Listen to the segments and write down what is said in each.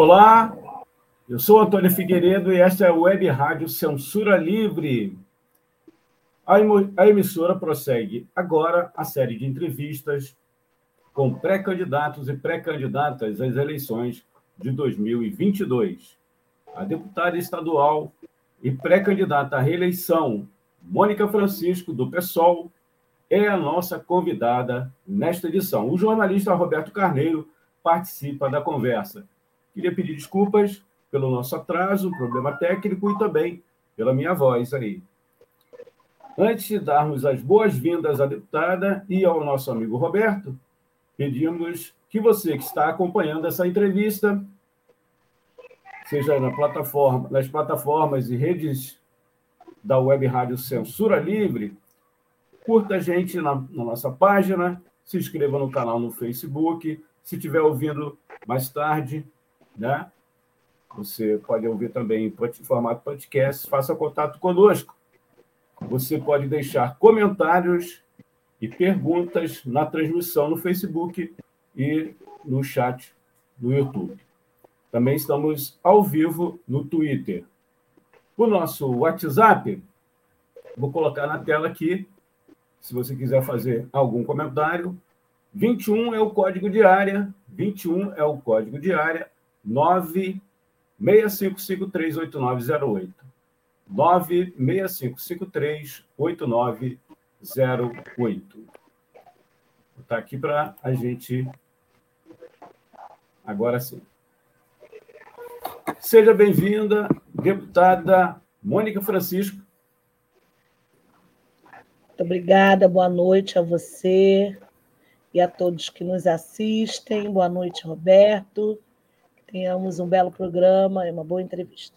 Olá, eu sou Antônio Figueiredo e esta é a Web Rádio Censura Livre. A emissora prossegue agora a série de entrevistas com pré-candidatos e pré-candidatas às eleições de 2022. A deputada estadual e pré-candidata à reeleição, Mônica Francisco, do PSOL, é a nossa convidada nesta edição. O jornalista Roberto Carneiro participa da conversa. Queria pedir desculpas pelo nosso atraso, problema técnico e também pela minha voz aí. Antes de darmos as boas-vindas à deputada e ao nosso amigo Roberto, pedimos que você que está acompanhando essa entrevista, seja na plataforma, nas plataformas e redes da Web Rádio Censura Livre, curta a gente na, na nossa página, se inscreva no canal no Facebook, se estiver ouvindo mais tarde, né? Você pode ouvir também em formato podcast, faça contato conosco. Você pode deixar comentários e perguntas na transmissão no Facebook e no chat no YouTube. Também estamos ao vivo no Twitter. O nosso WhatsApp, vou colocar na tela aqui, se você quiser fazer algum comentário. 21 é o código de área, 21 é o código de área 965538908. 965538908. Está aqui para a gente. Agora sim. Seja bem-vinda, deputada Mônica Francisco. Muito obrigada, boa noite a você e a todos que nos assistem. Boa noite, Roberto tenhamos um belo programa e uma boa entrevista.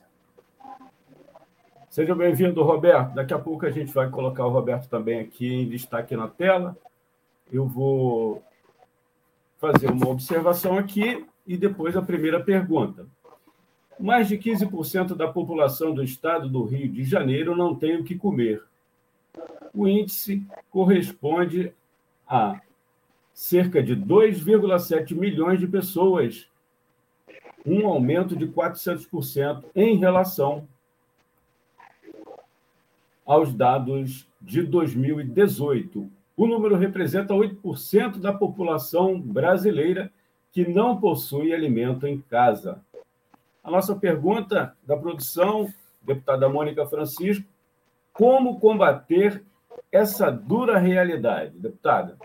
Seja bem-vindo, Roberto. Daqui a pouco a gente vai colocar o Roberto também aqui em destaque na tela. Eu vou fazer uma observação aqui e depois a primeira pergunta. Mais de 15% da população do estado do Rio de Janeiro não tem o que comer. O índice corresponde a cerca de 2,7 milhões de pessoas um aumento de 400% em relação aos dados de 2018. O número representa 8% da população brasileira que não possui alimento em casa. A nossa pergunta da produção, deputada Mônica Francisco, como combater essa dura realidade, deputada?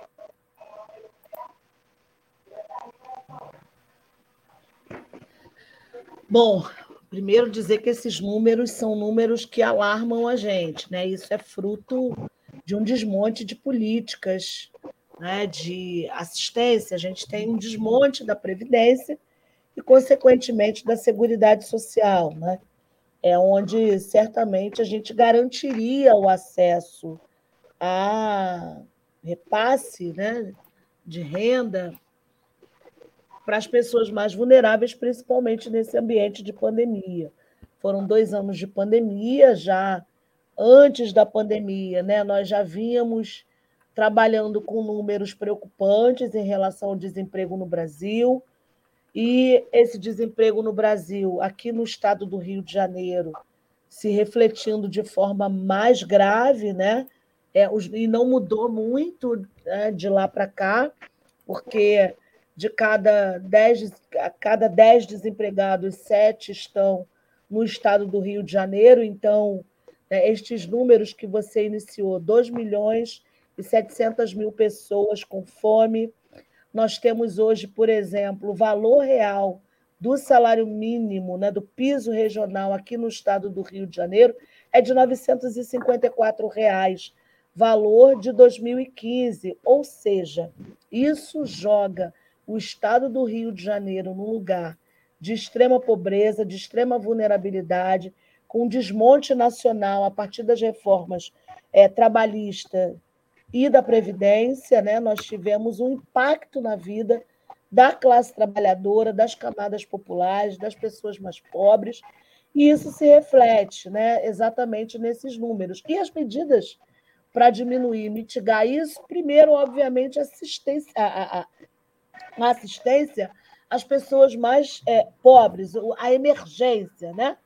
Bom, primeiro dizer que esses números são números que alarmam a gente, né? Isso é fruto de um desmonte de políticas, né? De assistência. A gente tem um desmonte da previdência e, consequentemente, da seguridade social, né? É onde certamente a gente garantiria o acesso a repasse, né? De renda para as pessoas mais vulneráveis, principalmente nesse ambiente de pandemia. Foram dois anos de pandemia, já antes da pandemia, né, nós já vínhamos trabalhando com números preocupantes em relação ao desemprego no Brasil. E esse desemprego no Brasil, aqui no estado do Rio de Janeiro, se refletindo de forma mais grave, né? É, e não mudou muito né, de lá para cá, porque de cada dez, a cada dez desempregados, sete estão no estado do Rio de Janeiro. Então, né, estes números que você iniciou, 2 milhões e 700 mil pessoas com fome. Nós temos hoje, por exemplo, o valor real do salário mínimo, né, do piso regional aqui no estado do Rio de Janeiro, é de 954 reais. valor de 2015, ou seja, isso joga o estado do Rio de Janeiro num lugar de extrema pobreza, de extrema vulnerabilidade, com desmonte nacional a partir das reformas é, trabalhista e da Previdência, né? nós tivemos um impacto na vida da classe trabalhadora, das camadas populares, das pessoas mais pobres, e isso se reflete né, exatamente nesses números. E as medidas para diminuir, mitigar isso, primeiro, obviamente, assistência, a, a, a assistência às pessoas mais é, pobres, a emergência, né?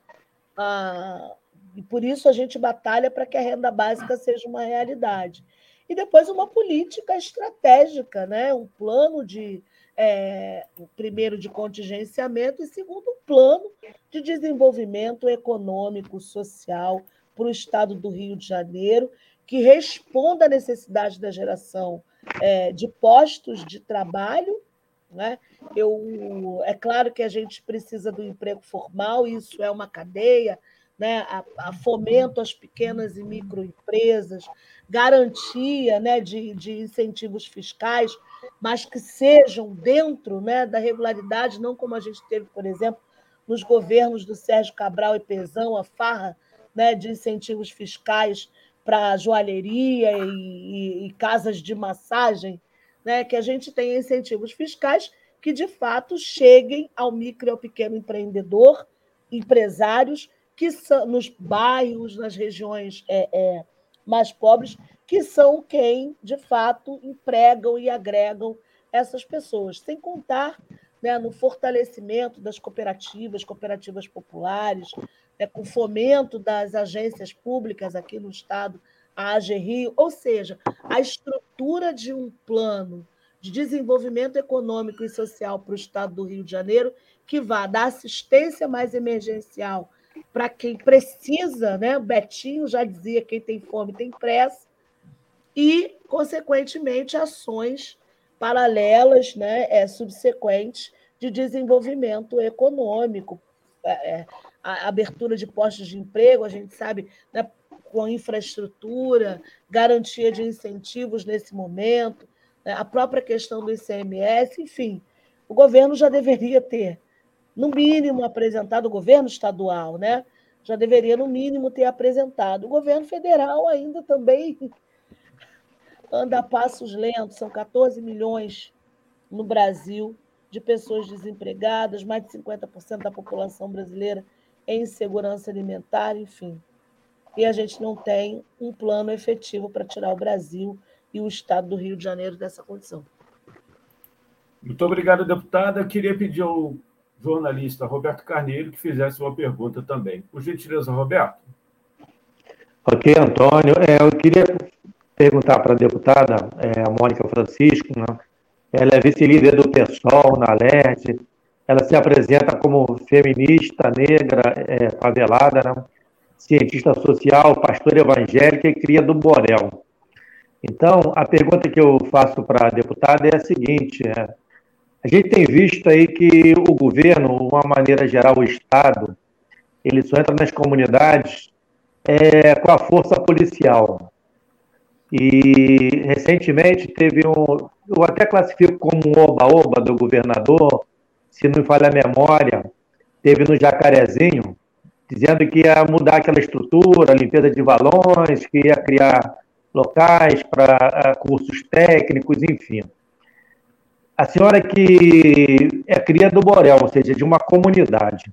Ah, e por isso a gente batalha para que a renda básica seja uma realidade. E depois uma política estratégica, né? um plano de, é, primeiro, de contingenciamento, e segundo, um plano de desenvolvimento econômico, social para o estado do Rio de Janeiro, que responda à necessidade da geração é, de postos de trabalho. Né? Eu, é claro que a gente precisa do emprego formal, isso é uma cadeia, né? a, a fomento às pequenas e microempresas, garantia né, de, de incentivos fiscais, mas que sejam dentro né, da regularidade, não como a gente teve, por exemplo, nos governos do Sérgio Cabral e Pezão, a farra né, de incentivos fiscais para joalheria e, e, e, casas de massagem, né, que a gente tenha incentivos fiscais que, de fato, cheguem ao micro e ao pequeno empreendedor, empresários, que são nos bairros, nas regiões é, é, mais pobres, que são quem, de fato, empregam e agregam essas pessoas, sem contar né, no fortalecimento das cooperativas, cooperativas populares, né, com fomento das agências públicas aqui no Estado, a AG Rio, ou seja, a estrutura de um plano de desenvolvimento econômico e social para o Estado do Rio de Janeiro, que vá dar assistência mais emergencial para quem precisa, né? O Betinho já dizia: quem tem fome tem pressa, e, consequentemente, ações paralelas, né, é, subsequentes, de desenvolvimento econômico, é, é, a abertura de postos de emprego, a gente sabe, né, com infraestrutura, garantia de incentivos nesse momento, né, a própria questão do ICMS, enfim, o governo já deveria ter no mínimo, apresentado o governo estadual, né? Já deveria, no mínimo, ter apresentado. O governo federal ainda também anda a passos lentos, são 14 milhões no Brasil de pessoas desempregadas, mais de 50% da população brasileira em insegurança alimentar, enfim. E a gente não tem um plano efetivo para tirar o Brasil e o estado do Rio de Janeiro dessa condição. Muito obrigado, deputada. Queria pedir ao jornalista Roberto Carneiro, que fizesse uma pergunta também. Por gentileza, Roberto. Ok, Antônio. É, eu queria perguntar para a deputada é, a Mônica Francisco, né? ela é vice-líder do PSOL na LERJ, ela se apresenta como feminista, negra, é, favelada, né? cientista social, pastora evangélica e cria do Borel. Então, a pergunta que eu faço para a deputada é a seguinte: é, a gente tem visto aí que o governo, de uma maneira geral, o Estado, ele só entra nas comunidades é, com a força policial. E recentemente teve um. Eu até classifico como um oba-oba do governador, se não me falha a memória, teve no Jacarezinho, dizendo que ia mudar aquela estrutura, limpeza de valões, que ia criar locais para cursos técnicos, enfim a senhora que é cria do Borel, ou seja, de uma comunidade.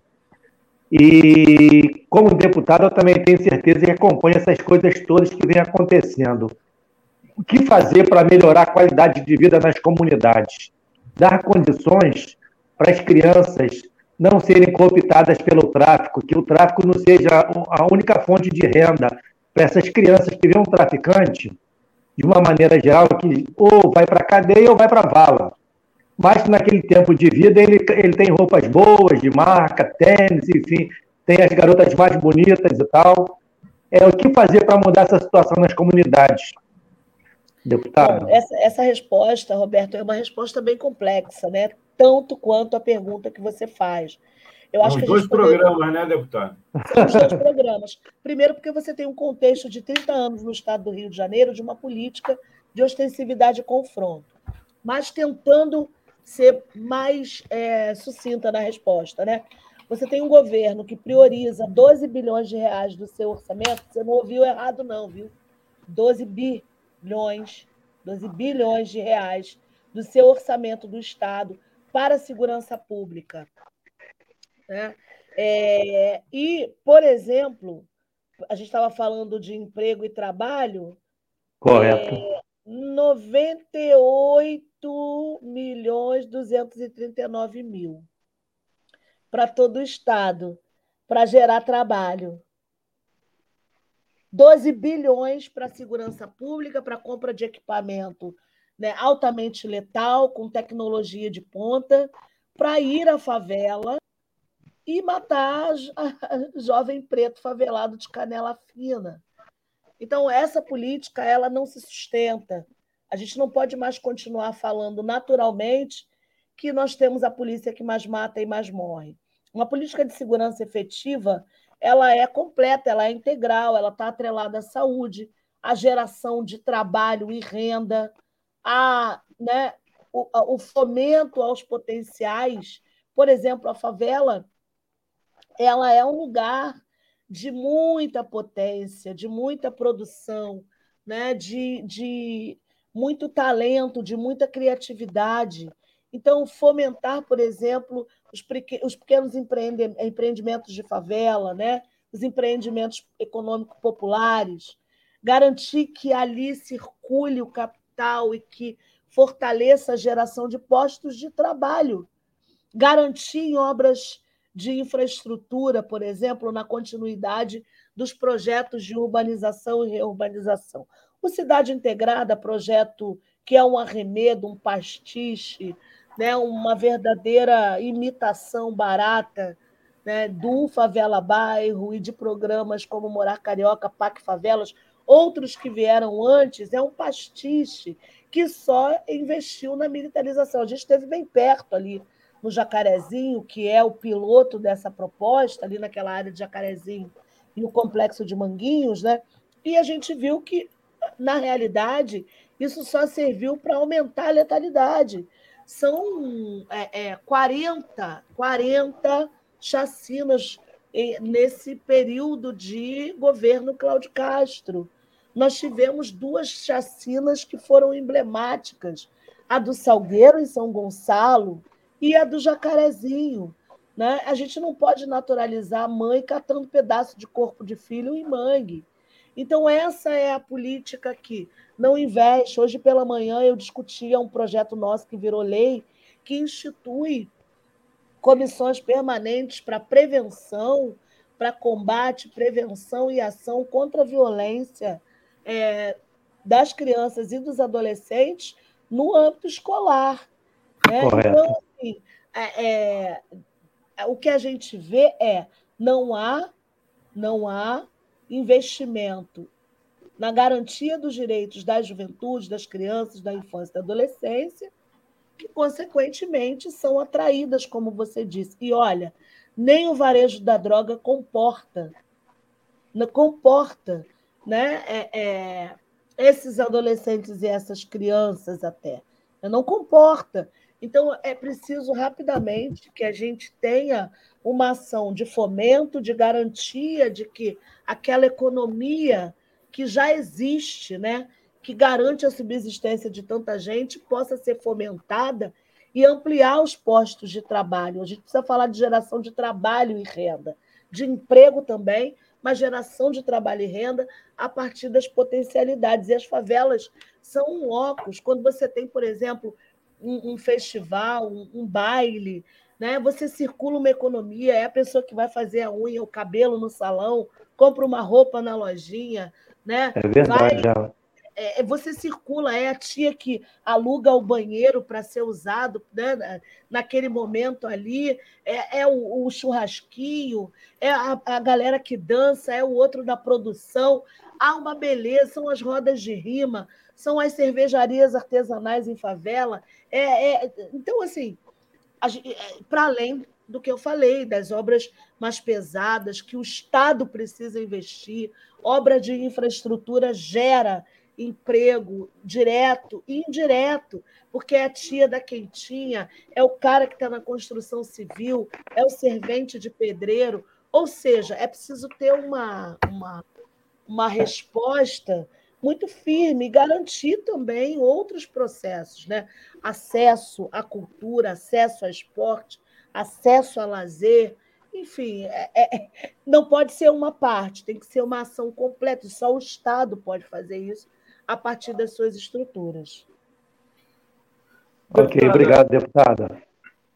E como deputada, eu também tenho certeza que acompanha essas coisas todas que vêm acontecendo. O que fazer para melhorar a qualidade de vida nas comunidades? Dar condições para as crianças não serem cooptadas pelo tráfico, que o tráfico não seja a única fonte de renda para essas crianças que vêem um traficante, de uma maneira geral, que ou vai para a cadeia ou vai para a vala mas naquele tempo de vida ele, ele tem roupas boas, de marca, tênis, enfim, tem as garotas mais bonitas e tal. É o que fazer para mudar essa situação nas comunidades? Deputado. Bom, essa, essa resposta, Roberto, é uma resposta bem complexa, né? Tanto quanto a pergunta que você faz. Eu acho São que dois programas, poderia... né, deputado? São os dois programas. Primeiro, porque você tem um contexto de 30 anos no estado do Rio de Janeiro de uma política de ostensividade e confronto, mas tentando ser mais é, sucinta na resposta. Né? Você tem um governo que prioriza 12 bilhões de reais do seu orçamento, você não ouviu errado, não, viu? 12 bilhões, 12 bilhões de reais do seu orçamento do Estado para a segurança pública. Né? É, e, por exemplo, a gente estava falando de emprego e trabalho. Correto. É, 98 milhões 239 mil para todo o Estado, para gerar trabalho. 12 bilhões para a segurança pública, para compra de equipamento né, altamente letal, com tecnologia de ponta, para ir à favela e matar a jovem preto favelado de canela fina. Então, essa política ela não se sustenta. A gente não pode mais continuar falando naturalmente que nós temos a polícia que mais mata e mais morre. Uma política de segurança efetiva, ela é completa, ela é integral, ela está atrelada à saúde, à geração de trabalho e renda, a, né, o, o fomento aos potenciais. Por exemplo, a favela ela é um lugar de muita potência, de muita produção, né? de, de muito talento, de muita criatividade. Então, fomentar, por exemplo, os, pequenos empreendimentos de favela, né? os empreendimentos econômicos populares, garantir que ali circule o capital e que fortaleça a geração de postos de trabalho, garantir em obras de infraestrutura, por exemplo, na continuidade dos projetos de urbanização e reurbanização. O Cidade Integrada, projeto que é um arremedo, um pastiche, né, uma verdadeira imitação barata né, do Favela Bairro e de programas como Morar Carioca, PAC Favelas, outros que vieram antes, é um pastiche que só investiu na militarização. A gente esteve bem perto ali no Jacarezinho, que é o piloto dessa proposta, ali naquela área de Jacarezinho e no complexo de Manguinhos, né? E a gente viu que, na realidade, isso só serviu para aumentar a letalidade. São é, é, 40, 40 chacinas nesse período de governo Cláudio Castro. Nós tivemos duas chacinas que foram emblemáticas, a do Salgueiro, em São Gonçalo, e a do jacarezinho. Né? A gente não pode naturalizar a mãe catando pedaço de corpo de filho em mangue. Então, essa é a política que não investe. Hoje pela manhã eu discutia um projeto nosso que virou lei, que institui comissões permanentes para prevenção, para combate, prevenção e ação contra a violência é, das crianças e dos adolescentes no âmbito escolar. Né? Então, assim, é, é, o que a gente vê é não há, não há investimento na garantia dos direitos das juventudes, das crianças, da infância e da adolescência, que, consequentemente, são atraídas, como você disse. E olha, nem o varejo da droga comporta, comporta né, é, é, esses adolescentes e essas crianças até. Não comporta. Então, é preciso rapidamente que a gente tenha uma ação de fomento, de garantia de que aquela economia que já existe, né, que garante a subsistência de tanta gente, possa ser fomentada e ampliar os postos de trabalho. A gente precisa falar de geração de trabalho e renda, de emprego também, mas geração de trabalho e renda a partir das potencialidades. E as favelas são um locus. Quando você tem, por exemplo, um, um festival, um, um, baile, né? Você circula uma economia, é a pessoa que vai fazer a unha, o cabelo no salão, compra uma roupa na lojinha, né? É verdade. Vai, é, é, você circula, é a tia que aluga o banheiro para ser usado né, naquele momento ali, é, é o, o, churrasquinho, é a, a galera que dança, é o outro da produção. Há uma beleza, são as rodas de rima, são as cervejarias artesanais em favela. É, é, então, assim, é, para além do que eu falei, das obras mais pesadas, que o Estado precisa investir. Obra de infraestrutura gera emprego direto e indireto, porque é a tia da quentinha, é o cara que está na construção civil, é o servente de pedreiro. Ou seja, é preciso ter uma, uma, uma resposta muito firme e garantir também outros processos, né? Acesso à cultura, acesso ao esporte, acesso a lazer, enfim, é, é, não pode ser uma parte, tem que ser uma ação completa, só o Estado pode fazer isso a partir das suas estruturas. Ok, deputada, obrigado, deputada.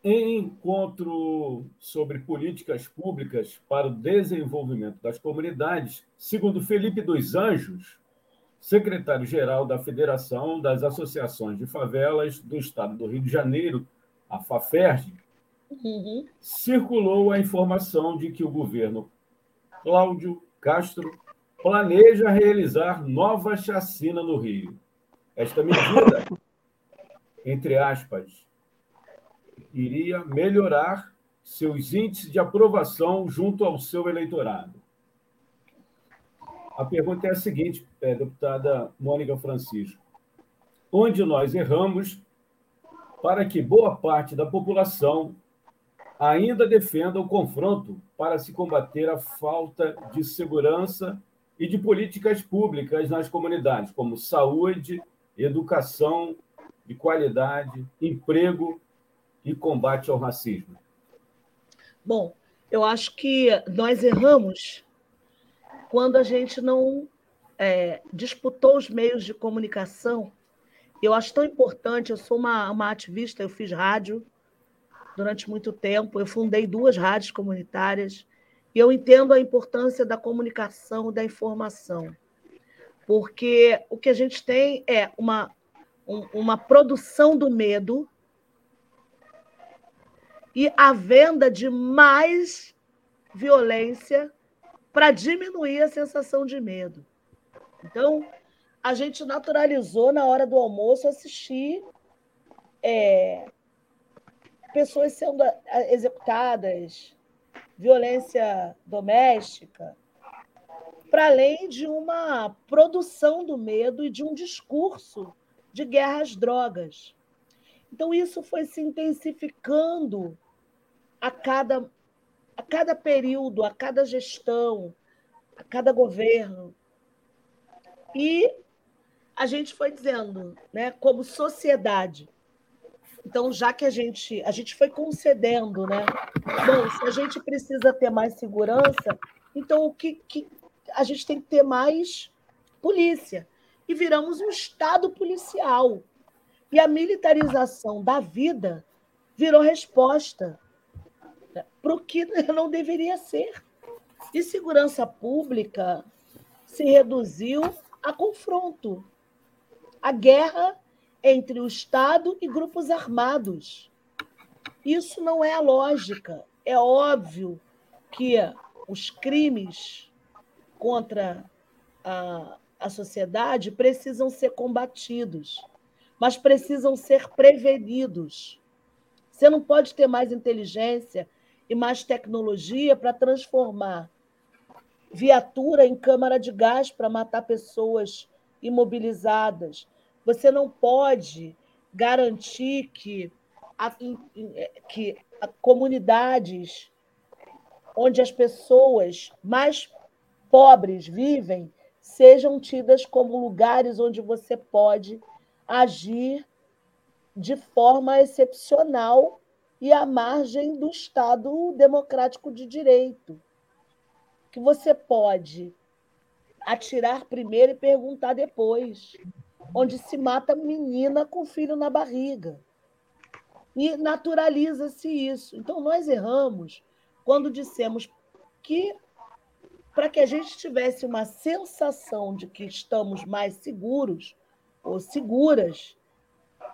Em encontro sobre políticas públicas para o desenvolvimento das comunidades, segundo Felipe dos Anjos, secretário-geral da Federação das Associações de Favelas do Estado do Rio de Janeiro, a FAFERJ, uhum. circulou a informação de que o governo Cláudio Castro planeja realizar nova chacina no Rio. Esta medida, entre aspas, iria melhorar seus índices de aprovação junto ao seu eleitorado. A pergunta é a seguinte, é, deputada Mônica Francisco: onde nós erramos para que boa parte da população ainda defenda o confronto para se combater a falta de segurança e de políticas públicas nas comunidades, como saúde, educação de qualidade, emprego e combate ao racismo? Bom, eu acho que nós erramos quando a gente não é, disputou os meios de comunicação. Eu acho tão importante, eu sou uma, uma ativista, eu fiz rádio durante muito tempo, eu fundei duas rádios comunitárias, e eu entendo a importância da comunicação, da informação, porque o que a gente tem é uma, um, uma produção do medo e a venda de mais violência para diminuir a sensação de medo. Então, a gente naturalizou na hora do almoço assistir é, pessoas sendo executadas, violência doméstica, para além de uma produção do medo e de um discurso de guerra às drogas. Então, isso foi se intensificando a cada a cada período, a cada gestão, a cada governo. E a gente foi dizendo, né, como sociedade. Então, já que a gente, a gente foi concedendo, né? Bom, se a gente precisa ter mais segurança, então o que, que a gente tem que ter mais polícia. E viramos um Estado policial. E a militarização da vida virou resposta para o que não deveria ser. E segurança pública se reduziu a confronto, a guerra entre o Estado e grupos armados. Isso não é a lógica. É óbvio que os crimes contra a, a sociedade precisam ser combatidos, mas precisam ser prevenidos. Você não pode ter mais inteligência e mais tecnologia para transformar viatura em câmara de gás para matar pessoas imobilizadas. Você não pode garantir que, a, que a comunidades onde as pessoas mais pobres vivem sejam tidas como lugares onde você pode agir de forma excepcional e à margem do Estado democrático de direito, que você pode atirar primeiro e perguntar depois, onde se mata menina com filho na barriga. E naturaliza-se isso. Então, nós erramos quando dissemos que, para que a gente tivesse uma sensação de que estamos mais seguros ou seguras,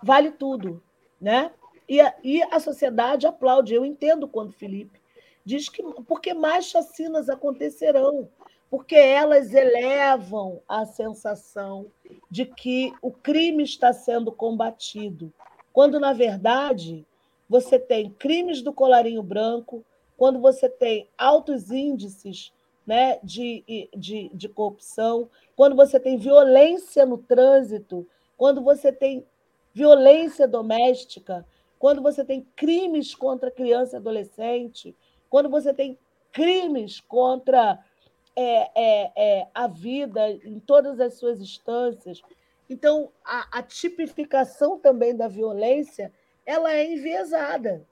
vale tudo, né? E a, e a sociedade aplaude. Eu entendo quando Felipe diz que porque mais chacinas acontecerão, porque elas elevam a sensação de que o crime está sendo combatido, quando na verdade você tem crimes do colarinho branco, quando você tem altos índices né, de, de, de corrupção, quando você tem violência no trânsito, quando você tem violência doméstica, quando você tem crimes contra criança e adolescente, quando você tem crimes contra é, é, é, a vida em todas as suas instâncias. Então, a, a tipificação também da violência ela é enviesada.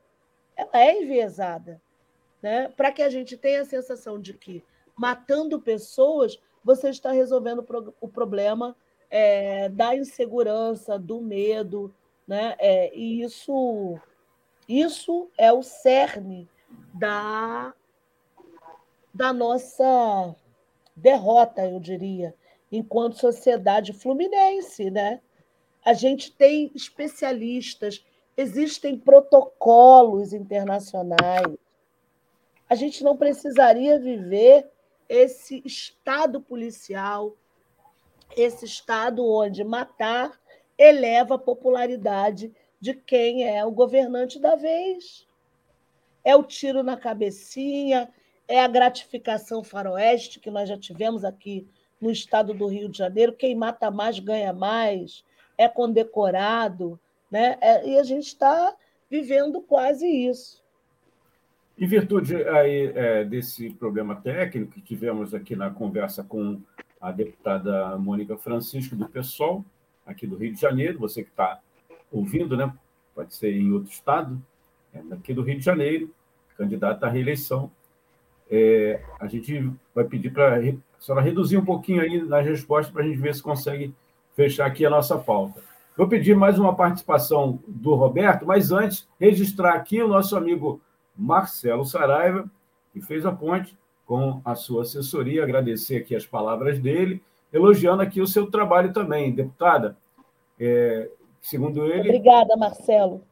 Ela é enviesada. Né? Para que a gente tenha a sensação de que, matando pessoas, você está resolvendo o problema é, da insegurança, do medo. Né? É, e isso, isso é o cerne da, da nossa derrota, eu diria, enquanto sociedade fluminense. Né? A gente tem especialistas existem protocolos internacionais. A gente não precisaria viver esse estado policial, esse estado onde matar eleva a popularidade de quem é o governante da vez. É o tiro na cabecinha, é a gratificação faroeste que nós já tivemos aqui no estado do Rio de Janeiro. Quem mata mais ganha mais, é condecorado. Né? É, e a gente está vivendo quase isso. Em virtude aí, é, desse problema técnico que tivemos aqui na conversa com a deputada Mônica Francisco, do PSOL, aqui do Rio de Janeiro, você que está ouvindo, né? pode ser em outro estado, é daqui do Rio de Janeiro, candidata à reeleição. É, a gente vai pedir para a senhora reduzir um pouquinho aí nas respostas para a gente ver se consegue fechar aqui a nossa pauta. Vou pedir mais uma participação do Roberto, mas antes, registrar aqui o nosso amigo Marcelo Saraiva, que fez a ponte com a sua assessoria, agradecer aqui as palavras dele, elogiando aqui o seu trabalho também, deputada. É, segundo ele. Obrigada, Marcelo.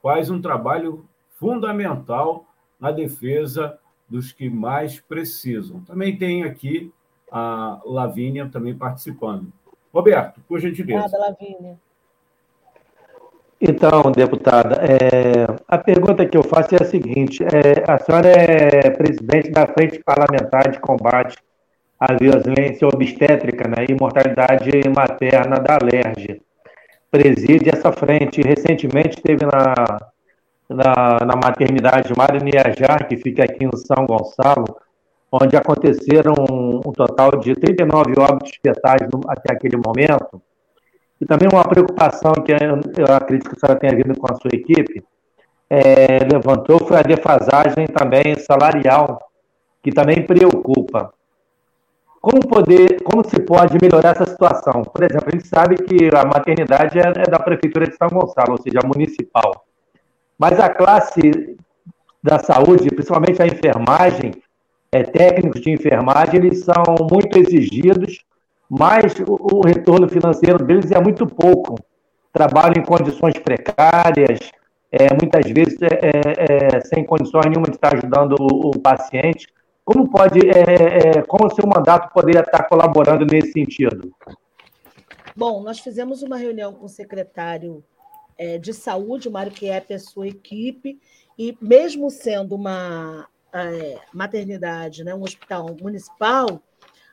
Faz um trabalho fundamental na defesa dos que mais precisam. Também tem aqui a Lavínia também participando. Roberto, por gentileza. Obrigada, Lavínia. Então, deputada, é, a pergunta que eu faço é a seguinte: é, a senhora é presidente da Frente Parlamentar de Combate à Violência Obstétrica né, e Mortalidade Materna da Alerj. Preside essa frente. Recentemente esteve na, na, na maternidade Mário Niajar, que fica aqui em São Gonçalo, onde aconteceram um, um total de 39 óbitos fetais no, até aquele momento e também uma preocupação que eu acredito que a senhora tenha vindo com a sua equipe, é, levantou foi a defasagem também salarial, que também preocupa. Como, poder, como se pode melhorar essa situação? Por exemplo, a gente sabe que a maternidade é, é da Prefeitura de São Gonçalo, ou seja, municipal. Mas a classe da saúde, principalmente a enfermagem, é, técnicos de enfermagem, eles são muito exigidos mas o, o retorno financeiro deles é muito pouco. Trabalham em condições precárias, é, muitas vezes é, é, é sem condições nenhuma de estar ajudando o, o paciente. Como pode, é, é, como o seu mandato poderia estar colaborando nesse sentido? Bom, nós fizemos uma reunião com o secretário de saúde, Mário Kiep, e a sua equipe, e mesmo sendo uma maternidade, né, um hospital municipal,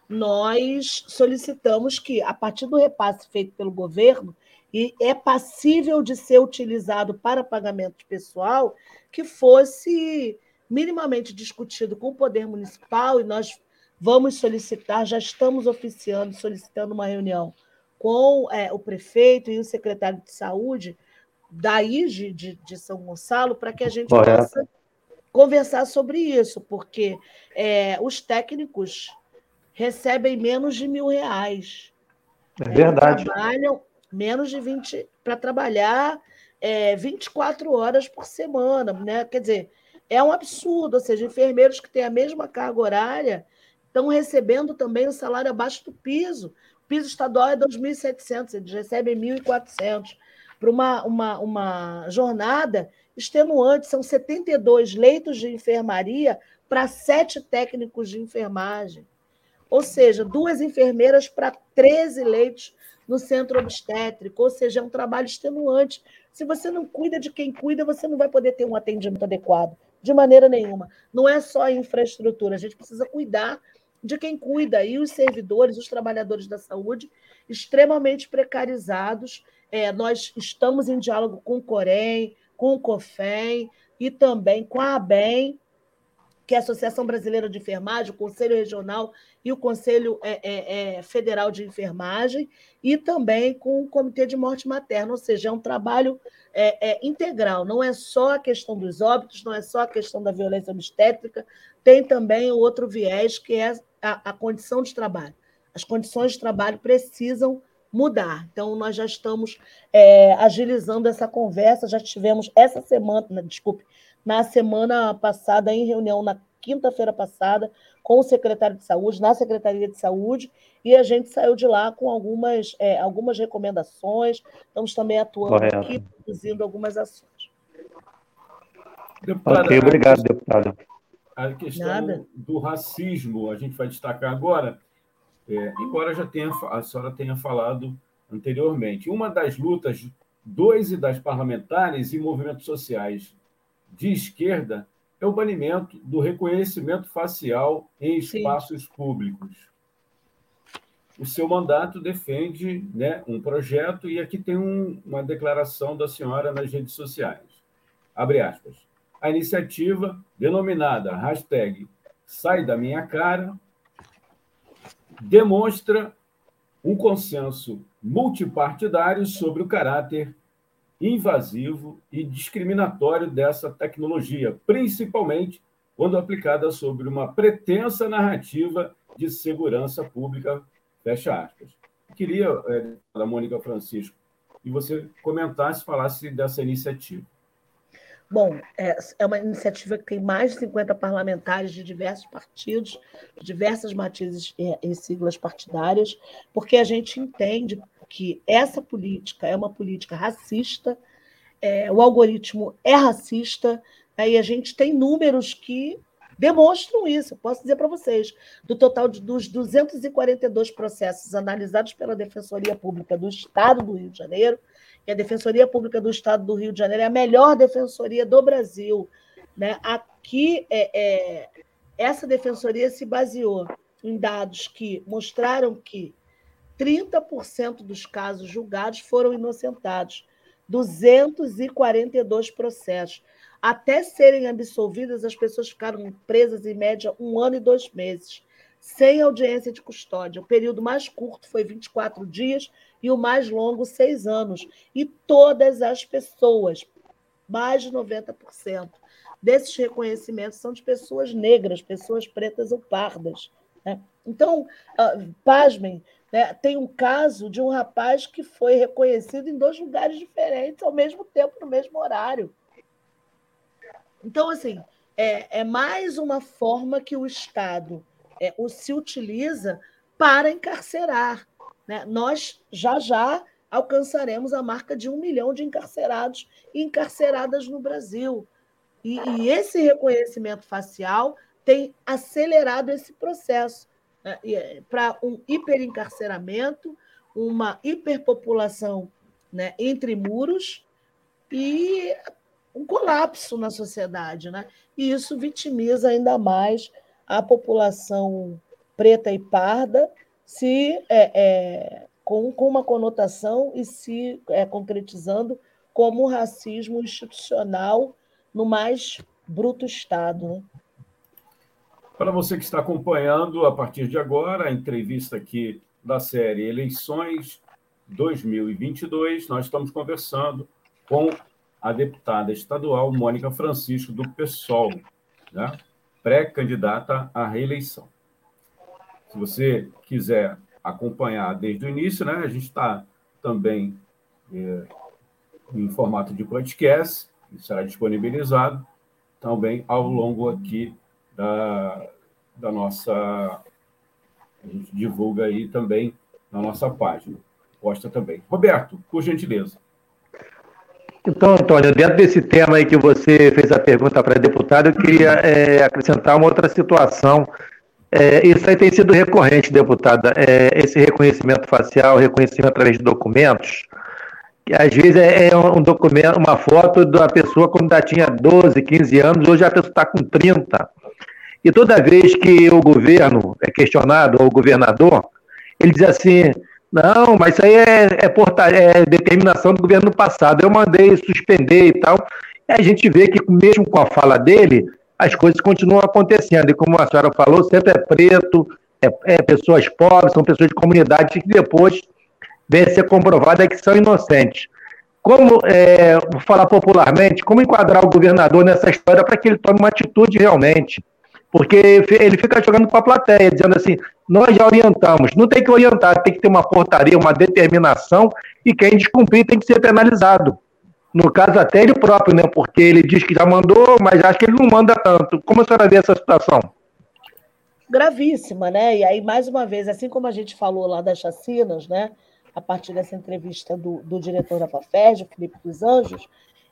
nós solicitamos que, a partir do repasse feito pelo governo, e é passível de ser utilizado para pagamento de pessoal, que fosse minimamente discutido com o Poder Municipal, e nós vamos solicitar, já estamos oficiando, solicitando uma reunião com é, o prefeito e o secretário de saúde da IGE de, de São Gonçalo, para que a gente Correto. possa conversar sobre isso, porque é, os técnicos recebem menos de mil reais. É verdade. Trabalham menos de 20 para trabalhar é, 24 horas por semana, né? Quer dizer, é um absurdo. Ou seja, enfermeiros que têm a mesma carga horária estão recebendo também o salário abaixo do piso. O piso estadual é 2.700, eles recebem 1.400. Para uma, uma, uma jornada extenuante, são 72 leitos de enfermaria para sete técnicos de enfermagem. Ou seja, duas enfermeiras para 13 leitos no centro obstétrico, ou seja, é um trabalho extenuante. Se você não cuida de quem cuida, você não vai poder ter um atendimento adequado, de maneira nenhuma. Não é só a infraestrutura, a gente precisa cuidar de quem cuida, e os servidores, os trabalhadores da saúde, extremamente precarizados. É, nós estamos em diálogo com o Corém, com o COFEM e também com a ABEM, que é a Associação Brasileira de Enfermagem, o Conselho Regional e o Conselho é, é, é, Federal de Enfermagem, e também com o Comitê de Morte Materna, ou seja, é um trabalho é, é, integral, não é só a questão dos óbitos, não é só a questão da violência obstétrica, tem também outro viés, que é a, a condição de trabalho. As condições de trabalho precisam mudar. Então, nós já estamos é, agilizando essa conversa, já tivemos essa semana, desculpe, na semana passada, em reunião na quinta-feira passada, com o secretário de saúde, na Secretaria de Saúde, e a gente saiu de lá com algumas, é, algumas recomendações. Estamos também atuando Correto. aqui, produzindo algumas ações. Deputada, ok, obrigado, deputada. A questão Nada. do racismo, a gente vai destacar agora, é, embora já tenha, a senhora tenha falado anteriormente. Uma das lutas dois e das parlamentares e movimentos sociais de esquerda é o banimento do reconhecimento facial em espaços Sim. públicos. O seu mandato defende né, um projeto, e aqui tem um, uma declaração da senhora nas redes sociais. Abre aspas. A iniciativa, denominada hashtag Sai da Minha Cara, demonstra um consenso multipartidário sobre o caráter invasivo e discriminatório dessa tecnologia, principalmente quando aplicada sobre uma pretensa narrativa de segurança pública, fecha aspas. Queria, é, da Mônica Francisco, que você comentasse, falasse dessa iniciativa. Bom, é, é uma iniciativa que tem mais de 50 parlamentares de diversos partidos, de diversas matizes e siglas partidárias, porque a gente entende que essa política é uma política racista, é, o algoritmo é racista, né, e a gente tem números que demonstram isso. Eu posso dizer para vocês, do total de, dos 242 processos analisados pela Defensoria Pública do Estado do Rio de Janeiro, e a Defensoria Pública do Estado do Rio de Janeiro é a melhor defensoria do Brasil. Né? Aqui, é, é, essa defensoria se baseou em dados que mostraram que 30% dos casos julgados foram inocentados, 242 processos. Até serem absolvidas, as pessoas ficaram presas em média um ano e dois meses, sem audiência de custódia. O período mais curto foi 24 dias e o mais longo, seis anos. E todas as pessoas, mais de 90%, desses reconhecimentos são de pessoas negras, pessoas pretas ou pardas. Né? Então, uh, pasmem, né? tem um caso de um rapaz que foi reconhecido em dois lugares diferentes ao mesmo tempo, no mesmo horário. Então, assim, é, é mais uma forma que o Estado é, se utiliza para encarcerar. Né? Nós já já alcançaremos a marca de um milhão de encarcerados e encarceradas no Brasil. E, e esse reconhecimento facial tem acelerado esse processo né? É, para um hiperencarceramento, uma hiperpopulação né, entre muros e um colapso na sociedade. Né? E isso vitimiza ainda mais a população preta e parda, se é, é, com, com uma conotação e se é, concretizando como racismo institucional no mais bruto estado. Né? Para você que está acompanhando a partir de agora a entrevista aqui da série Eleições 2022, nós estamos conversando com a deputada estadual Mônica Francisco, do PSOL, né? Pré-candidata à reeleição. Se você quiser acompanhar desde o início, né, a gente está também é, em formato de podcast, que será disponibilizado também ao longo aqui da, da nossa. A gente divulga aí também na nossa página. Posta também. Roberto, por gentileza. Então, Antônio, dentro desse tema aí que você fez a pergunta para a deputada, eu queria é, acrescentar uma outra situação É, isso aí tem sido recorrente, deputada. É, esse reconhecimento facial, reconhecimento através de documentos, que às vezes é, é um documento, uma foto da pessoa quando ela tinha 12, 15 anos, hoje a pessoa está com 30. E toda vez que o governo é questionado, ou o governador, ele diz assim: não, mas isso aí é, é, portar, é determinação do governo passado. Eu mandei suspender e tal. E a gente vê que, mesmo com a fala dele, as coisas continuam acontecendo. E como a senhora falou, sempre é preto, é, é pessoas pobres, são pessoas de comunidade que depois vem a ser comprovada que são inocentes. Como, é, vou falar popularmente, como enquadrar o governador nessa história para que ele tome uma atitude realmente? Porque ele fica jogando para a plateia, dizendo assim: nós já orientamos. Não tem que orientar, tem que ter uma portaria, uma determinação, e quem descumprir tem que ser penalizado. No caso, até ele próprio, né? Porque ele diz que já mandou, mas acho que ele não manda tanto. Como a senhora vê essa situação? Gravíssima, né? E aí, mais uma vez, assim como a gente falou lá das chacinas, né? A partir dessa entrevista do, do diretor da FAFERJ, Felipe dos Anjos,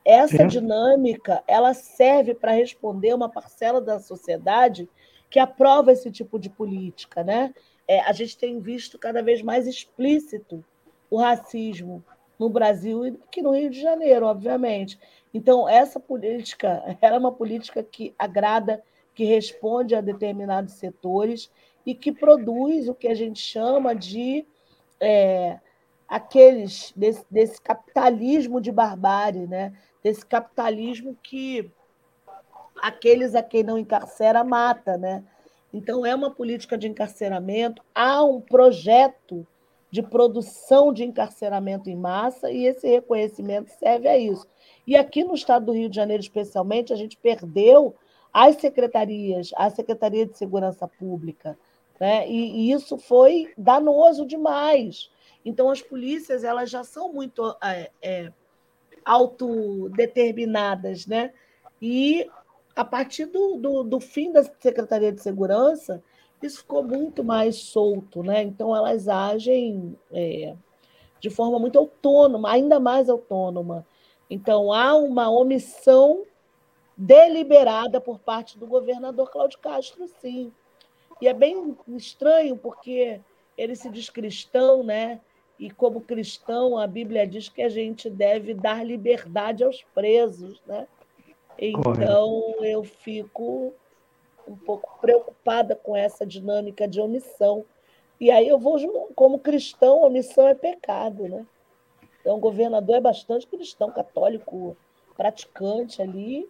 essa Sim. dinâmica ela serve para responder uma parcela da sociedade que aprova esse tipo de política, né? É, a gente tem visto cada vez mais explícito o racismo no Brasil e aqui no Rio de Janeiro, obviamente. Então, essa política era é uma política que agrada, que responde a determinados setores e que produz o que a gente chama de é, aqueles desse, desse capitalismo de barbárie, né? desse capitalismo que aqueles a quem não encarcera mata, né? Então é uma política de encarceramento, há um projeto de produção de encarceramento em massa e esse reconhecimento serve a isso. E aqui no estado do Rio de Janeiro, especialmente, a gente perdeu as secretarias, a Secretaria de Segurança Pública, né? E, e isso foi danoso demais. Então as polícias elas já são muito é, é, autodeterminadas, né? E a partir do, do, do, fim da Secretaria de Segurança, isso ficou muito mais solto, né? Então elas agem é, de forma muito autônoma, ainda mais autônoma. Então há uma omissão deliberada por parte do governador Cláudio Castro, sim. E é bem estranho porque ele se diz cristão, né? E como cristão, a Bíblia diz que a gente deve dar liberdade aos presos, né? Então Correto. eu fico um pouco preocupada com essa dinâmica de omissão. E aí eu vou, como cristão, omissão é pecado, né? Então o governador é bastante cristão, católico, praticante ali.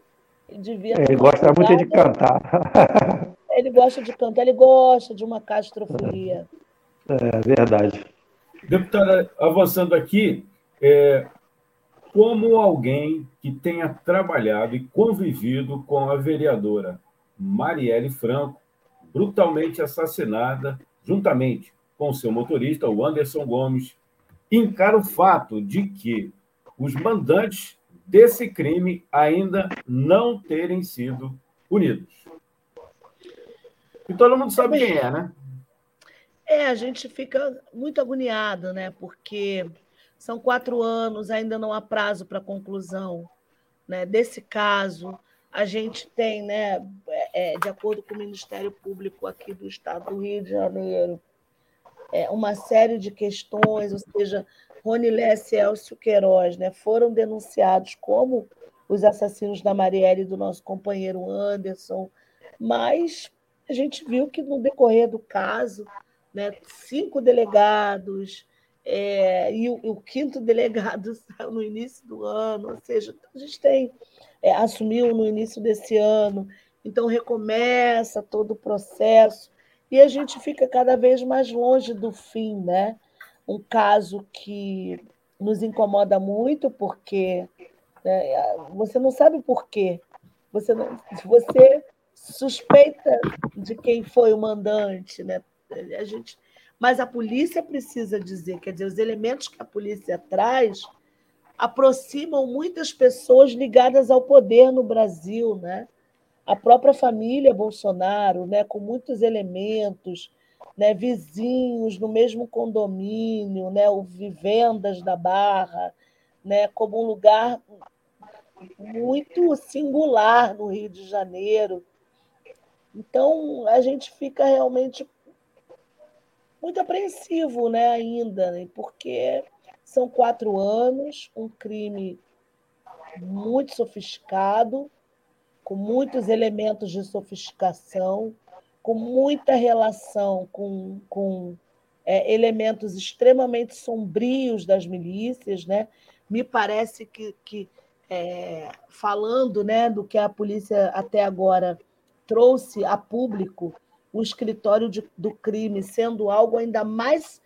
Ele, devia ele gosta muito de cantar. Ele gosta de cantar, ele gosta de uma castrofolia. É verdade. Deputada, avançando aqui, é, como alguém que tenha trabalhado e convivido com a vereadora Marielle Franco, brutalmente assassinada, juntamente com seu motorista, o Anderson Gomes, encara o fato de que os mandantes desse crime ainda não terem sido punidos. E todo mundo sabe quem é, né? É, a gente fica muito agoniado, né? Porque são quatro anos, ainda não há prazo para conclusão né? desse caso. A gente tem, né, é, é, de acordo com o Ministério Público aqui do Estado do Rio de Janeiro, é, uma série de questões, ou seja, Ronilés e Elcio Queiroz né, foram denunciados como os assassinos da Marielle e do nosso companheiro Anderson, mas a gente viu que no decorrer do caso né, cinco delegados, é, e o, o, quinto delegado saiu no início do ano, ou seja, a gente tem, é, assumiu no início desse ano, então recomeça todo o processo, e a gente fica cada vez mais longe do fim, né? Um caso que nos incomoda muito, porque né, você não sabe por quê. Você, não, você suspeita de quem foi o mandante, né? A gente, mas a polícia precisa dizer, quer dizer, os elementos que a polícia traz aproximam muitas pessoas ligadas ao poder no Brasil, né? A própria família Bolsonaro, né, com muitos elementos, né, vizinhos no mesmo condomínio, né, o vivendas da Barra, né, como um lugar muito singular no Rio de Janeiro, Então, a gente fica realmente muito apreensivo né, ainda, né, porque são quatro anos, um crime muito sofisticado, com muitos elementos de sofisticação, com muita relação com, com é, elementos extremamente sombrios das milícias. Né? Me parece que, que é, falando né, do que a polícia até agora trouxe a público, o escritório de, do crime sendo algo ainda mais,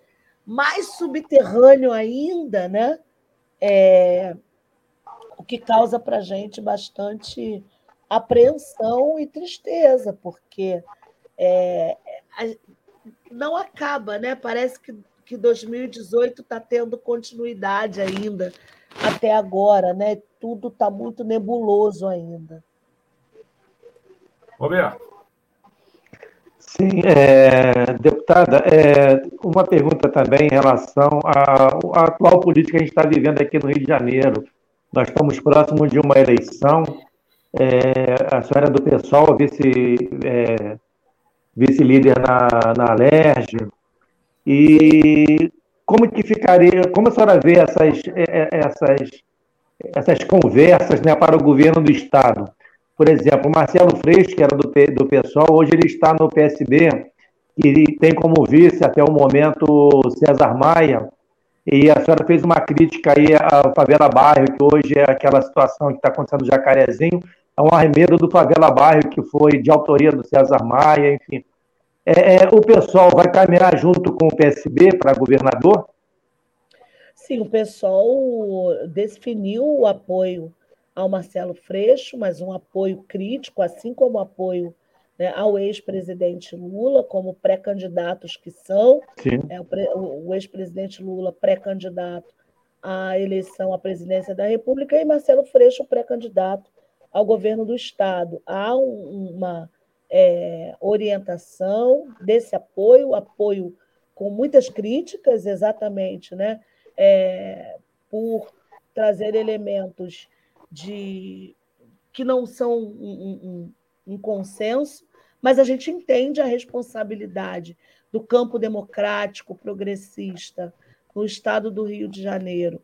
mais subterrâneo ainda, né? É, o que causa para a gente bastante apreensão e tristeza, porque é, não acaba, né? Parece que, que 2018 está tendo continuidade ainda até agora, né? Tudo está muito nebuloso ainda. Roberto. Sim, é, deputada, é, uma pergunta também em relação à, à atual política que a gente está vivendo aqui no Rio de Janeiro. Nós estamos próximos de uma eleição. É, a senhora do PSOL, vice, é, vice-líder na, na Alerj. E como que ficaria, como a senhora vê essas, é, é, essas, essas conversas né, para o governo do Estado? Por exemplo, o Marcelo Freixo, que era do, do PSOL, hoje ele está no PSB, que tem como vice até o momento César Maia, e a senhora fez uma crítica aí à favela bairro, que hoje é aquela situação que está acontecendo no Jacarezinho, é um arremedo do favela bairro, que foi de autoria do César Maia, enfim. É, é, o pessoal vai caminhar junto com o PSB para governador? Sim, o pessoal definiu o apoio ao Marcelo Freixo, mas um apoio crítico, assim como apoio né, ao ex-presidente Lula, como pré-candidatos que são. É, o, o ex-presidente Lula, pré-candidato à eleição à presidência da República, e Marcelo Freixo, pré-candidato ao governo do Estado. Há um, uma é, orientação desse apoio, apoio com muitas críticas, exatamente, né, é, por trazer elementos de que não são um, um, um consenso, mas a gente entende a responsabilidade do campo democrático progressista no estado do Rio de Janeiro,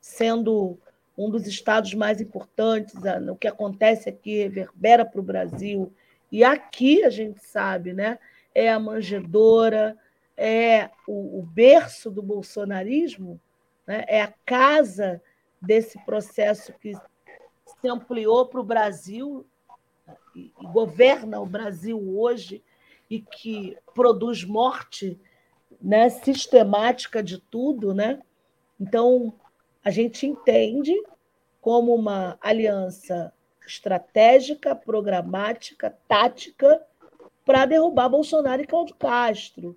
sendo um dos estados mais importantes, o que acontece aqui reverbera para o Brasil, e aqui a gente sabe, né? É a manjedora, é o, o berço do bolsonarismo, né? é a casa desse processo que se ampliou para o Brasil e, governa o Brasil hoje e que produz morte né, sistemática de tudo, né? Então a gente entende como uma aliança estratégica, programática, tática para derrubar Bolsonaro e Cláudio Castro.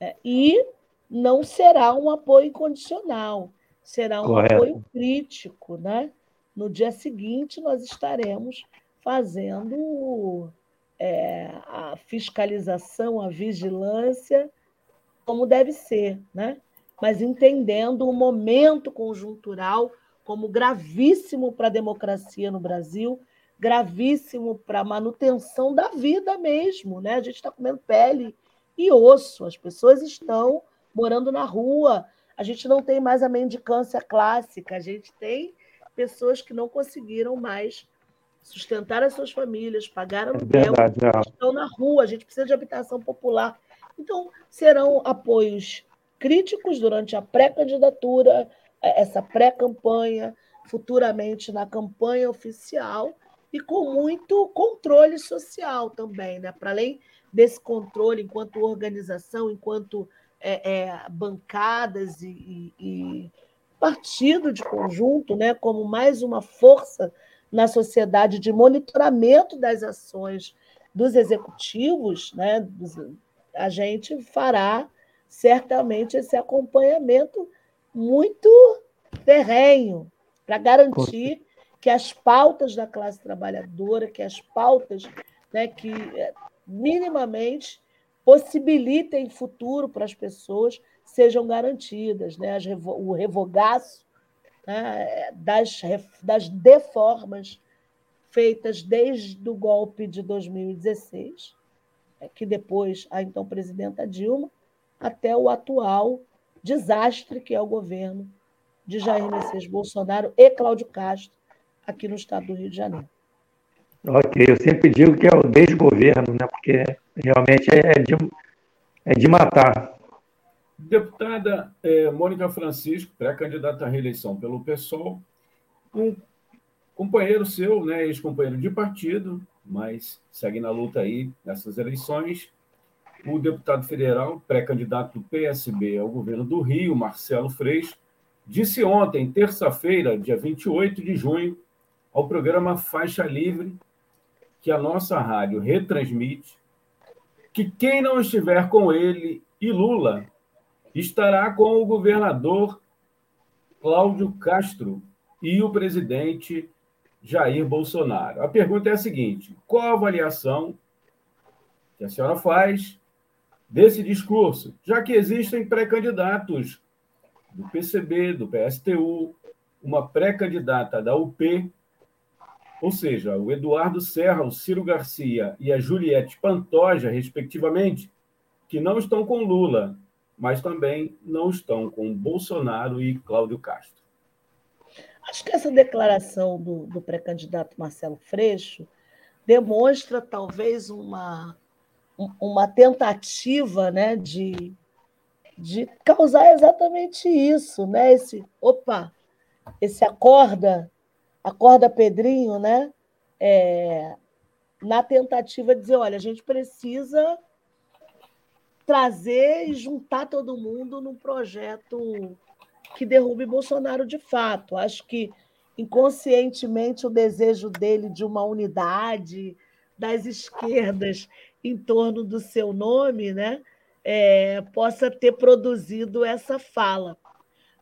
É, e não será um apoio incondicional, será um Correto. apoio crítico, né? No dia seguinte, nós estaremos fazendo é, a fiscalização, a vigilância, como deve ser, né? mas entendendo o momento conjuntural como gravíssimo para a democracia no Brasil, gravíssimo para a manutenção da vida mesmo. Né? A gente está comendo pele e osso, as pessoas estão morando na rua, a gente não tem mais a mendicância clássica, a gente tem pessoas que não conseguiram mais sustentar as suas famílias, pagar aluguel, é estão na rua, a gente precisa de habitação popular. Então, serão apoios críticos durante a pré-candidatura, é, essa pré-campanha, futuramente na campanha oficial, e com muito controle social também, né? para além desse controle enquanto organização, enquanto é, é, bancadas e, e, partido de conjunto, né, como mais uma força na sociedade de monitoramento das ações dos executivos, né, a gente fará certamente esse acompanhamento muito terrenho para garantir que as pautas da classe trabalhadora, que as pautas né, que eh, minimamente possibilitem futuro para as pessoas sejam garantidas, né? O revogaço né? das, das deformas feitas desde o golpe de 2016 é que depois a então presidenta Dilma, até o atual desastre que é o governo de Jair Messias Bolsonaro e Cláudio Castro aqui no estado do Rio de Janeiro. Ok, eu sempre digo que é o desgoverno, né? porque realmente é de, é de matar. Deputada é, Mônica Francisco, pré-candidata à reeleição pelo PSOL, um companheiro seu, né, ex-companheiro de partido, mas segue na luta aí nessas eleições, o deputado federal, pré-candidato do PSB ao governo do Rio, Marcelo Freixo, disse ontem, terça-feira, dia 28 de junho, ao programa Faixa Livre, que a nossa rádio retransmite, que quem não estiver com ele e Lula estará com o governador Cláudio Castro e o presidente Jair Bolsonaro. A pergunta é a seguinte: qual a avaliação que a senhora faz desse discurso, já que existem pré-candidatos do PCB, do PSTU, uma pré-candidata da UP, ou seja, o Eduardo Serra, o Ciro Garcia e a Juliette Pantoja, respectivamente, que não estão com Lula, mas também não estão com Bolsonaro e Cláudio Castro. Acho que essa declaração do, do pré-candidato Marcelo Freixo demonstra talvez uma, uma tentativa né, de, de causar exatamente isso, né? Esse, opa, esse acorda, acorda Pedrinho, né? É, na tentativa de dizer, olha, a gente precisa trazer e juntar todo mundo num projeto que derrube Bolsonaro de fato. Acho que inconscientemente o desejo dele de uma unidade das esquerdas em torno do seu nome, né, é, possa ter produzido essa fala.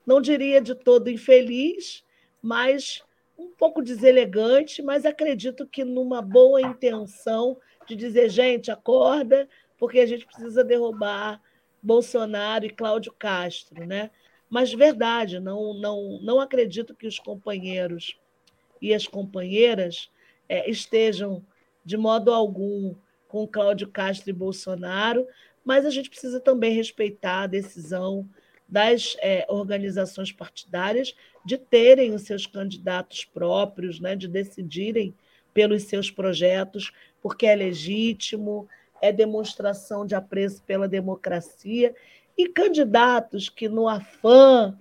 Não diria de todo infeliz, mas um pouco deselegante, mas acredito que numa boa intenção de dizer, gente, acorda, porque a gente precisa derrubar Bolsonaro e Cláudio Castro, né? Mas verdade, não, não, não acredito que os companheiros e as companheiras é, estejam de modo algum com Cláudio Castro e Bolsonaro, mas a gente precisa também respeitar a decisão das é, organizações partidárias de terem os seus candidatos próprios, né, de decidirem pelos seus projetos, porque é legítimo, é demonstração de apreço pela democracia e candidatos que, no afã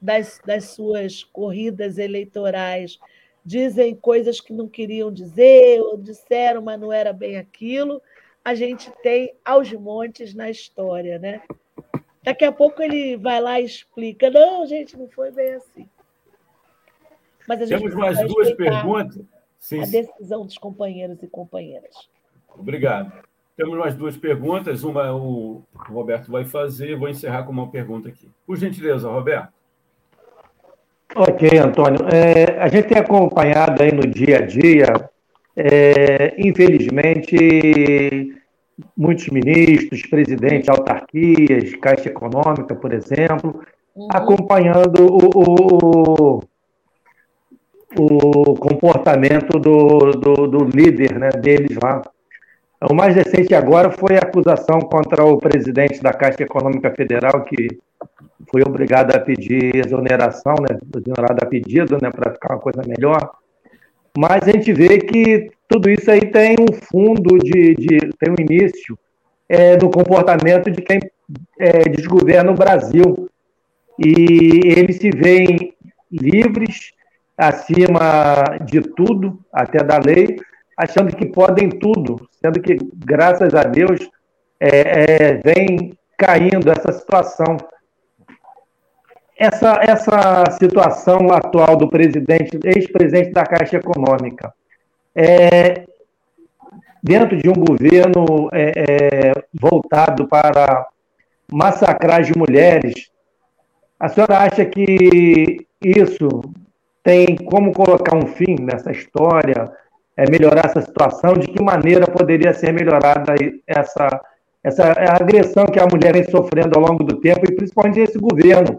das, das suas corridas eleitorais, dizem coisas que não queriam dizer, ou disseram, mas não era bem aquilo, a gente tem aos montes na história, né? Daqui a pouco ele vai lá e explica. Não, gente, não foi bem assim. Mas a gente Temos mais duas perguntas. Sim, a decisão dos companheiros e companheiras. Obrigado. Temos mais duas perguntas. Uma o Roberto vai fazer. Vou encerrar com uma pergunta aqui. Por gentileza, Roberto. Ok, Antônio. É, a gente tem acompanhado aí no dia a dia, é, infelizmente, muitos ministros, presidentes de autarquias, Caixa Econômica, por exemplo, uhum. acompanhando o, o, o comportamento do, do, do, líder né, deles lá, o mais recente agora foi a acusação contra o presidente da Caixa Econômica Federal, que foi obrigado a pedir exoneração, né, exonerado a pedido, né, para ficar uma coisa melhor. Mas a gente vê que tudo isso aí tem um fundo de, de tem um início é, do comportamento de quem é, desgoverna o Brasil. E eles se veem livres, acima de tudo, até da lei, achando que podem tudo, sendo que, graças a Deus, é, é, vem caindo essa situação. Essa, essa situação atual do presidente, ex-presidente da Caixa Econômica, é, dentro de um governo é, é, voltado para massacrar as mulheres, a senhora acha que isso tem como colocar um fim nessa história? É, melhorar essa situação, de que maneira poderia ser melhorada essa, essa agressão que a mulher vem sofrendo ao longo do tempo, e principalmente esse governo,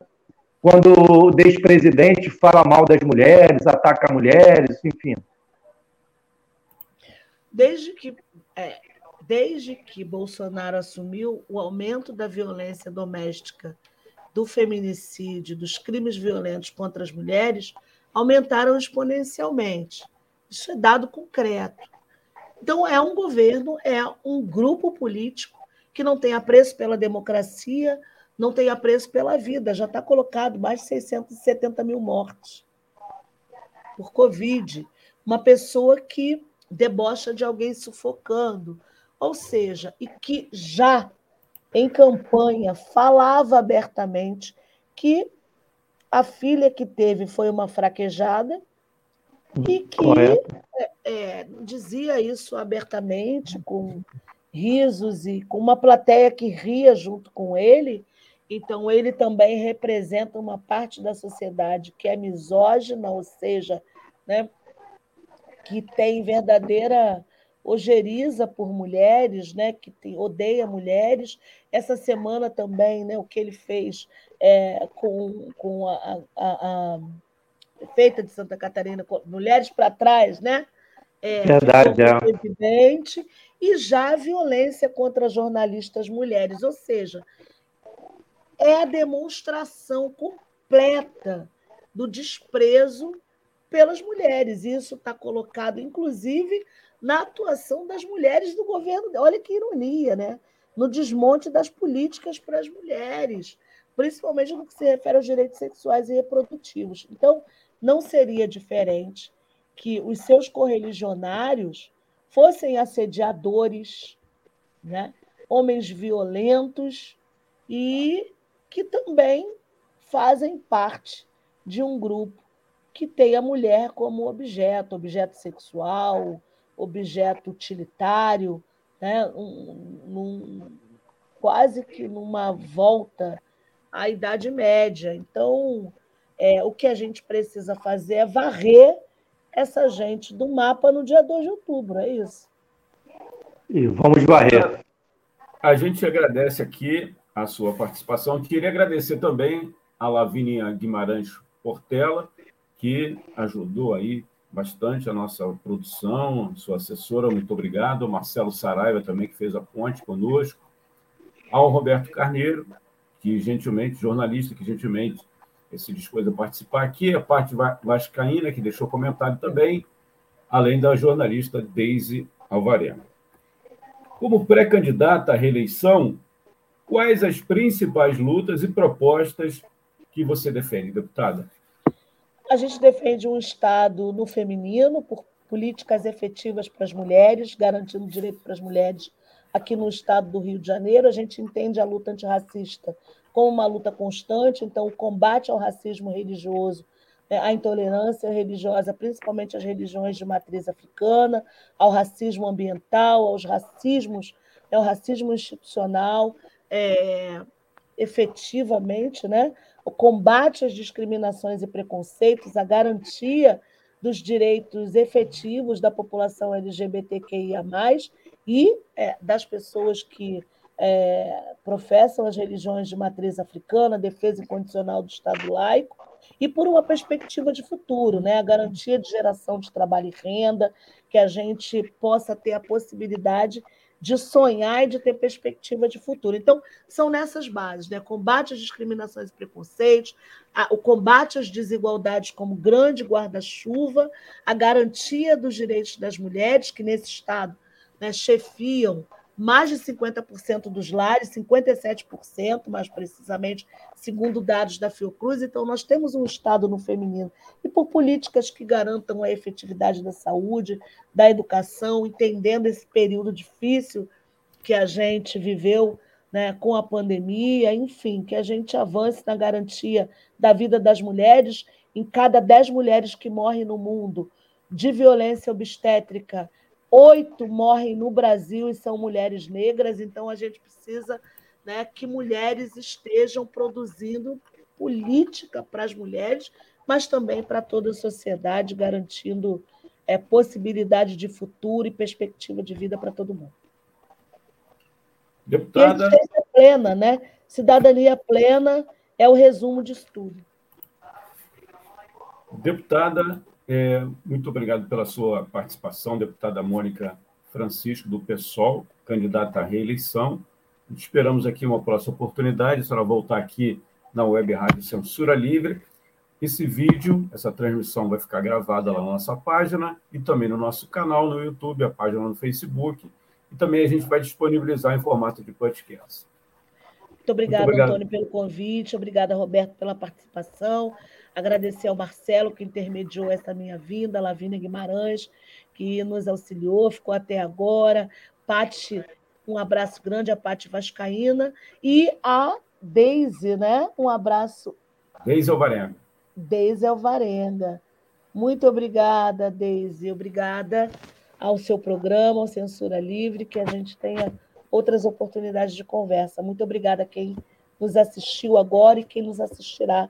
quando o ex-presidente fala mal das mulheres, ataca mulheres, enfim. Desde que é, desde que Bolsonaro assumiu, o aumento da violência doméstica, do feminicídio, dos crimes violentos contra as mulheres aumentaram exponencialmente. Isso é dado concreto. Então, é um governo, é um grupo político que não tem apreço pela democracia, não tem apreço pela vida. Já está colocado mais de 670 mil mortes por Covid. Uma pessoa que debocha de alguém sufocando. Ou seja, e que já em campanha falava abertamente que a filha que teve foi uma fraquejada e que é, é, dizia isso abertamente, com risos e com uma plateia que ria junto com ele. Então, ele também representa uma parte da sociedade que é misógina, ou seja, né, que tem verdadeira ojeriza por mulheres, né, que tem, odeia mulheres. Essa semana também, né, o que ele fez é, com, com a, a, a feita de Santa Catarina, Mulheres para Trás, né? É, Verdade, é. evidente, e já a violência contra jornalistas mulheres, ou seja, é a demonstração completa do desprezo pelas mulheres. Isso está colocado, inclusive, na atuação das mulheres do governo. Olha que ironia, né? No desmonte das políticas para as mulheres, principalmente no que se refere aos direitos sexuais e reprodutivos. Então, não seria diferente que os seus correligionários fossem assediadores, né? homens violentos e que também fazem parte de um grupo que tem a mulher como objeto, objeto sexual, objeto utilitário, né? Um, quase que numa volta à Idade Média. Então, é, o que a gente precisa fazer é varrer essa gente do mapa no dia 2 de outubro, é isso. E vamos varrer. A gente agradece aqui a sua participação. Queria agradecer também a Lavínia Guimarães Portela, que ajudou aí bastante a nossa produção, sua assessora, muito obrigado. Ao Marcelo Saraiva também, que fez a ponte conosco. Ao Roberto Carneiro, que gentilmente, jornalista, que gentilmente se dispôs a participar aqui. A parte vascaína, que deixou comentário também, além da jornalista Deise Alvarema. Como pré-candidata à reeleição, quais as principais lutas e propostas que você defende, deputada? A gente defende um Estado no feminino, por políticas efetivas para as mulheres, garantindo direito para as mulheres aqui no Estado do Rio de Janeiro. A gente entende a luta antirracista como uma luta constante, então, o combate ao racismo religioso, né, à intolerância religiosa, principalmente as religiões de matriz africana, ao racismo ambiental, aos racismos, né, ao racismo institucional, é, efetivamente, né? o combate às discriminações e preconceitos, a garantia dos direitos efetivos da população LGBTQIA, e é, das pessoas que é, professam as religiões de matriz africana, defesa incondicional do Estado laico, e por uma perspectiva de futuro, né? a garantia de geração de trabalho e renda, que a gente possa ter a possibilidade de sonhar e de ter perspectiva de futuro. Então, são nessas bases, né? Combate às discriminações e preconceitos, o combate às desigualdades como grande guarda-chuva, a garantia dos direitos das mulheres, que nesse Estado né, chefiam mais de 50% dos lares, 57%, mais precisamente, segundo dados da Fiocruz. Então, nós temos um Estado no feminino. E por políticas que garantam a efetividade da saúde, da educação, entendendo esse período difícil que a gente viveu né, com a pandemia, enfim, que a gente avance na garantia da vida das mulheres. Em cada 10 mulheres que morrem no mundo de violência obstétrica, oito morrem no Brasil e são mulheres negras, então a gente precisa né, que mulheres estejam produzindo política para as mulheres, mas também para toda a sociedade, garantindo é, possibilidade de futuro e perspectiva de vida para todo mundo. Deputada. E plena, né? Cidadania plena é o resumo disso tudo. Deputada, é, muito obrigado pela sua participação, deputada Mônica Francisco, do PSOL, candidata à reeleição. Esperamos aqui uma próxima oportunidade, a senhora voltar aqui na Web Rádio Censura Livre. Esse vídeo, essa transmissão vai ficar gravada lá na nossa página e também no nosso canal no YouTube, a página no Facebook. E também a gente vai disponibilizar em formato de podcast. Muito obrigada, Muito obrigado. Antônio, pelo convite. Obrigada, Roberto, pela participação. Agradecer ao Marcelo, que intermediou essa minha vinda, a Lavínia Guimarães, que nos auxiliou, ficou até agora. Pati, um abraço grande, a Pati Vascaína. E a Deise, né? Um abraço. Deise Alvarenga. Deise Alvarenga. Muito obrigada, Deise. Obrigada ao seu programa, ao Censura Livre, que a gente tenha outras oportunidades de conversa. Muito obrigada a quem nos assistiu agora e quem nos assistirá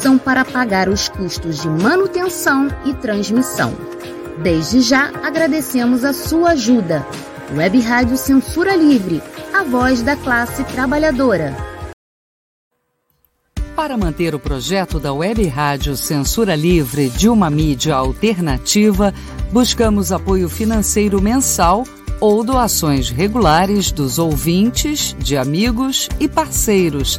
são para pagar os custos de manutenção e transmissão. Desde já agradecemos a sua ajuda. Web Rádio Censura Livre, a voz da classe trabalhadora. Para manter o projeto da Web Rádio Censura Livre de uma mídia alternativa, buscamos apoio financeiro mensal ou doações regulares dos ouvintes, de amigos e parceiros,